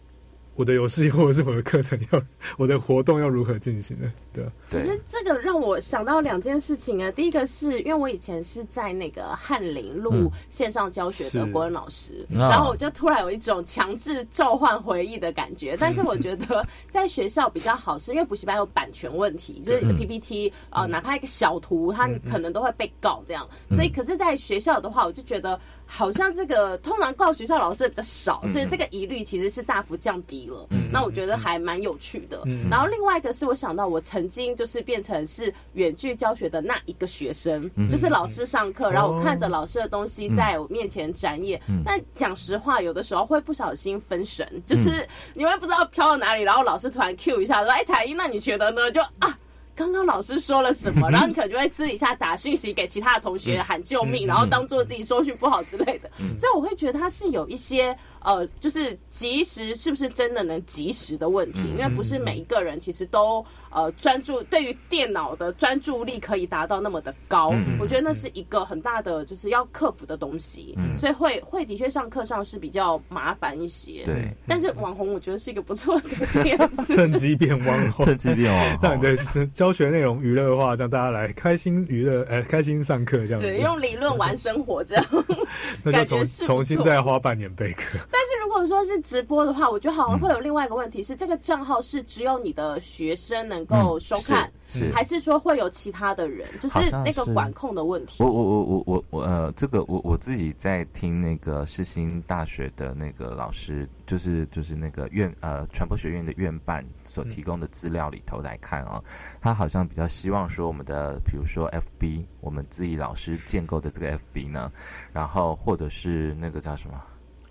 我的游戏或者是我的课程要，我的活动要如何进行呢？对，其实这个让我想到两件事情啊。第一个是因为我以前是在那个翰林路线上教学的国文老师，然后我就突然有一种强制召唤回忆的感觉。但是我觉得在学校比较好，是因为补习班有版权问题，就是你的 PPT 啊，哪怕一个小图，它可能都会被告这样。所以，可是在学校的话，我就觉得。好像这个通常告学校老师比较少，所以这个疑虑其实是大幅降低了。那我觉得还蛮有趣的。然后另外一个是我想到，我曾经就是变成是远距教学的那一个学生，就是老师上课，然后我看着老师的东西在我面前展演。但讲实话，有的时候会不小心分神，就是你会不知道飘到哪里，然后老师突然 Q 一下说：“哎，彩英，那你觉得呢？”就啊。刚刚老师说了什么？然后你可能就会私底下打讯息给其他的同学喊救命，然后当做自己收讯不好之类的。所以我会觉得他是有一些呃，就是及时是不是真的能及时的问题，因为不是每一个人其实都。呃，专注对于电脑的专注力可以达到那么的高，我觉得那是一个很大的就是要克服的东西，所以会会的确上课上是比较麻烦一些。对，但是网红我觉得是一个不错的点子，趁机变网红，趁机变网红，对，教学内容娱乐化，让大家来开心娱乐，哎，开心上课这样。对，用理论玩生活这样，那就重重新再花半年备课。但是如果说是直播的话，我觉得好像会有另外一个问题是，这个账号是只有你的学生能。够收看，是还是说会有其他的人？就是那个管控的问题。我我我我我我呃，这个我我自己在听那个世新大学的那个老师，就是就是那个院呃传播学院的院办所提供的资料里头来看啊，他好像比较希望说我们的比如说 FB，我们自己老师建构的这个 FB 呢，然后或者是那个叫什么？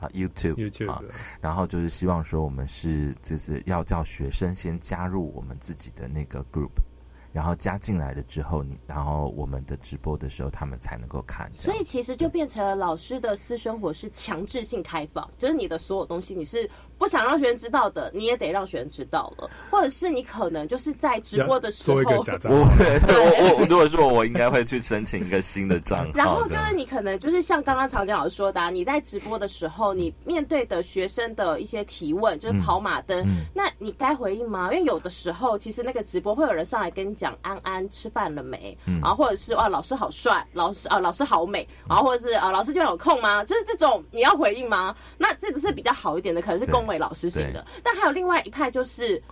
啊，YouTube 啊，然后就是希望说，我们是就是要叫学生先加入我们自己的那个 group，然后加进来了之后，你然后我们的直播的时候，他们才能够看。所以其实就变成了老师的私生活是强制性开放，就是你的所有东西你是不想让学生知道的，你也得让学生知道了，或者是你可能就是在直播的时候，我 对，我我如果说我应该会去申请一个新的账号。然后就是你可能就是像刚刚常江老师说的，你在直播的时候，你面对的学生的一些提问，就是跑马灯，那你该回应吗？因为有的时候其实那个直播会有人上来跟你讲安安吃饭了没，然后或者是哇老师好帅，老师啊老师好美，然后或者是啊老师今晚有空吗？就是这种你要回应吗？那这只是比较好一点的，可能是恭维老师型的，但还有另外一派就是。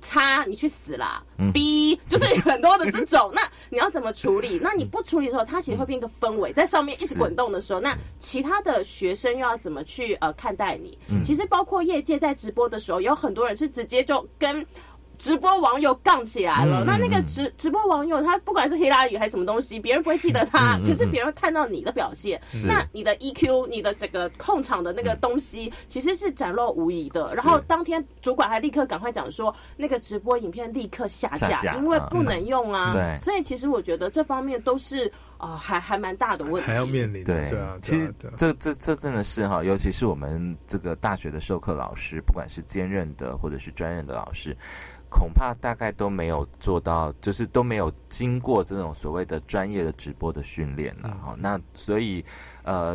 叉，你去死啦！B 就是很多的这种，那你要怎么处理？那你不处理的时候，它其实会变一个氛围，在上面一直滚动的时候，那其他的学生又要怎么去呃看待你？其实包括业界在直播的时候，有很多人是直接就跟。直播网友杠起来了，那那个直直播网友他不管是黑拉语还是什么东西，别人不会记得他，可是别人会看到你的表现，那你的 EQ、你的整个控场的那个东西其实是展露无遗的。然后当天主管还立刻赶快讲说，那个直播影片立刻下架，因为不能用啊。对，所以其实我觉得这方面都是啊，还还蛮大的问题，还要面临。对对啊，其实这这这真的是哈，尤其是我们这个大学的授课老师，不管是兼任的或者是专任的老师。恐怕大概都没有做到，就是都没有经过这种所谓的专业的直播的训练了哈。那所以，呃，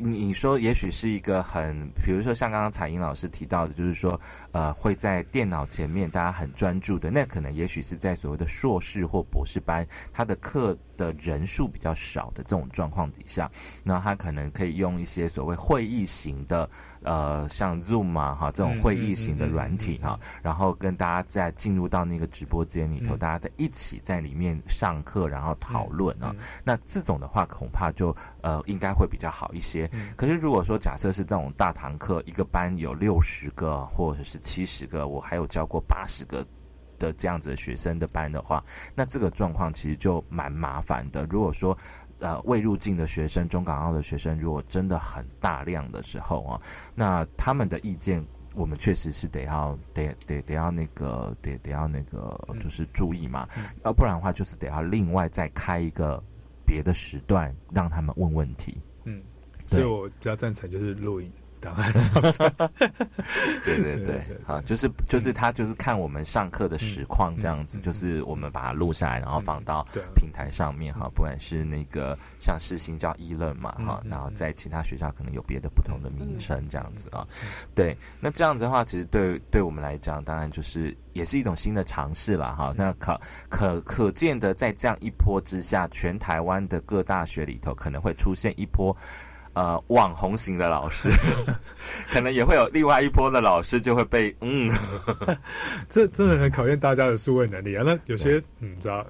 你说也许是一个很，比如说像刚刚彩英老师提到的，就是说，呃，会在电脑前面大家很专注的，那可能也许是在所谓的硕士或博士班，他的课。的人数比较少的这种状况底下，那他可能可以用一些所谓会议型的，呃，像 Zoom 啊，哈，这种会议型的软体哈，然后跟大家在进入到那个直播间里头，大家在一起在里面上课，然后讨论啊。那这种的话，恐怕就呃应该会比较好一些。可是如果说假设是这种大堂课，一个班有六十个或者是七十个，我还有教过八十个。的这样子的学生的班的话，那这个状况其实就蛮麻烦的。如果说呃未入境的学生、中港澳的学生，如果真的很大量的时候啊，那他们的意见我们确实是得要得得得要那个得得要那个就是注意嘛，要不然的话就是得要另外再开一个别的时段让他们问问题。嗯，所以我比较赞成就是录音。档案。上 对对。对，好，就是就是他就是看我们上课的实况这样子，就是我们把它录下来，然后放到平台上面哈，不管是那个像是新叫议论嘛哈，然后在其他学校可能有别的不同的名称这样子啊，对，那这样子的话，其实对对我们来讲，当然就是也是一种新的尝试了哈。那可可可见的，在这样一波之下，全台湾的各大学里头可能会出现一波。呃，网红型的老师，可能也会有另外一波的老师就会被嗯，这真的很考验大家的数位能力啊。那有些嗯，知道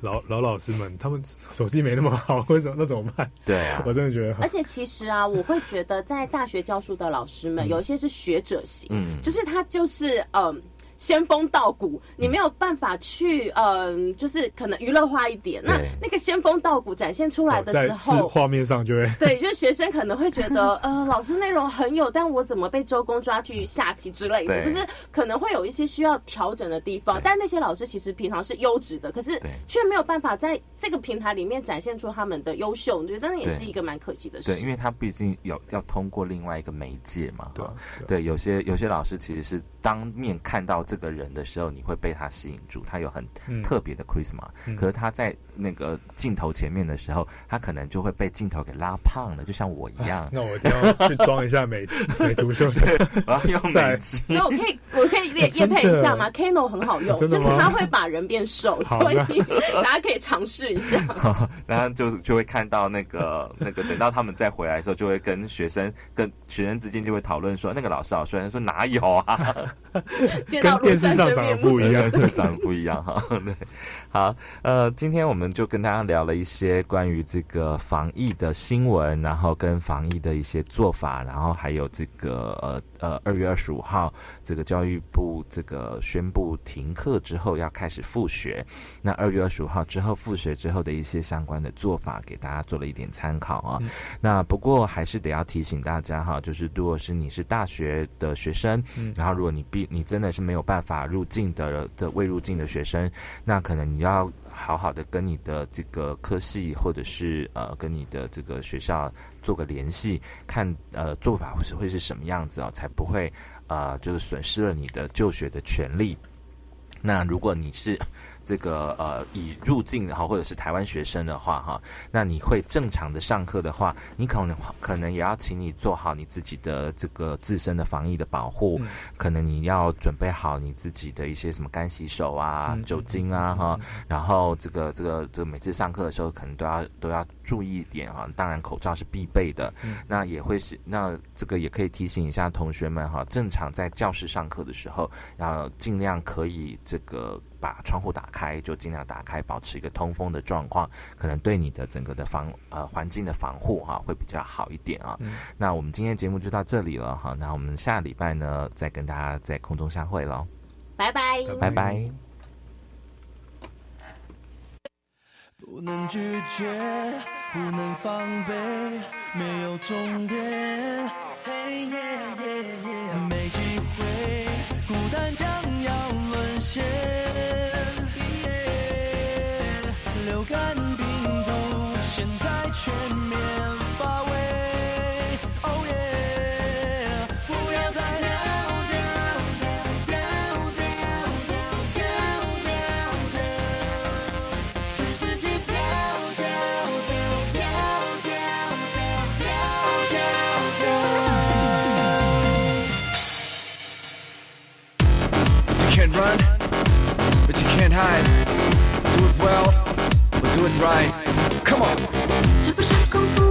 老老老师们，他们手机没那么好，为什么那怎么办？对啊，我真的觉得。而且其实啊，我会觉得在大学教书的老师们，有一些是学者型，嗯，就是他就是嗯。仙风道骨，你没有办法去，嗯，就是可能娱乐化一点。那那个仙风道骨展现出来的时候，画面上就会 对，就是学生可能会觉得，呃，老师内容很有，但我怎么被周公抓去下棋之类的，就是可能会有一些需要调整的地方。但那些老师其实平常是优质的，可是却没有办法在这个平台里面展现出他们的优秀，我觉得那也是一个蛮可惜的事。对，因为他毕竟有要通过另外一个媒介嘛，对对，有些有些老师其实是当面看到。这个人的时候，你会被他吸引住，他有很特别的 charisma。可是他在那个镜头前面的时候，他可能就会被镜头给拉胖了，就像我一样。那我就要去装一下美美图秀秀，然后用美所以我可以我可以练配一下吗？Kano 很好用，就是它会把人变瘦，所以 大家可以尝试一下。然后就就会看到那个那个，等到他们再回来的时候，就会跟学生跟学生之间就会讨论说，那个老师好帅，他说哪有啊？见到电视上长得不一样，长得不一样哈。对，好，呃，今天我们就跟大家聊了一些关于这个防疫的新闻，然后跟防疫的一些做法，然后还有这个呃呃二月二十五号这个教育部这个宣布停课之后要开始复学，那二月二十五号之后复学之后的一些相关的做法，给大家做了一点参考啊。那不过还是得要提醒大家哈，就是如果是你是大学的学生，然后如果你必你真的是没有办法入境的的未入境的学生，那可能你要。好好的跟你的这个科系，或者是呃跟你的这个学校做个联系，看呃做法会是会是什么样子啊，才不会呃就是损失了你的就学的权利。那如果你是。这个呃，已入境哈，或者是台湾学生的话哈，那你会正常的上课的话，你可能可能也要请你做好你自己的这个自身的防疫的保护，可能你要准备好你自己的一些什么干洗手啊、酒精啊哈，然后这个这个这个每次上课的时候可能都要都要注意一点哈，当然口罩是必备的，那也会是那这个也可以提醒一下同学们哈，正常在教室上课的时候要尽量可以这个。把窗户打开，就尽量打开，保持一个通风的状况，可能对你的整个的防呃环境的防护哈会比较好一点啊。那我们今天节目就到这里了哈，那我们下礼拜呢再跟大家在空中相会喽，拜拜，拜拜。不能拒绝，不能防备，没有终点。没机会，孤单将要沦陷。right. Come on. 这不是恐怖片， 没有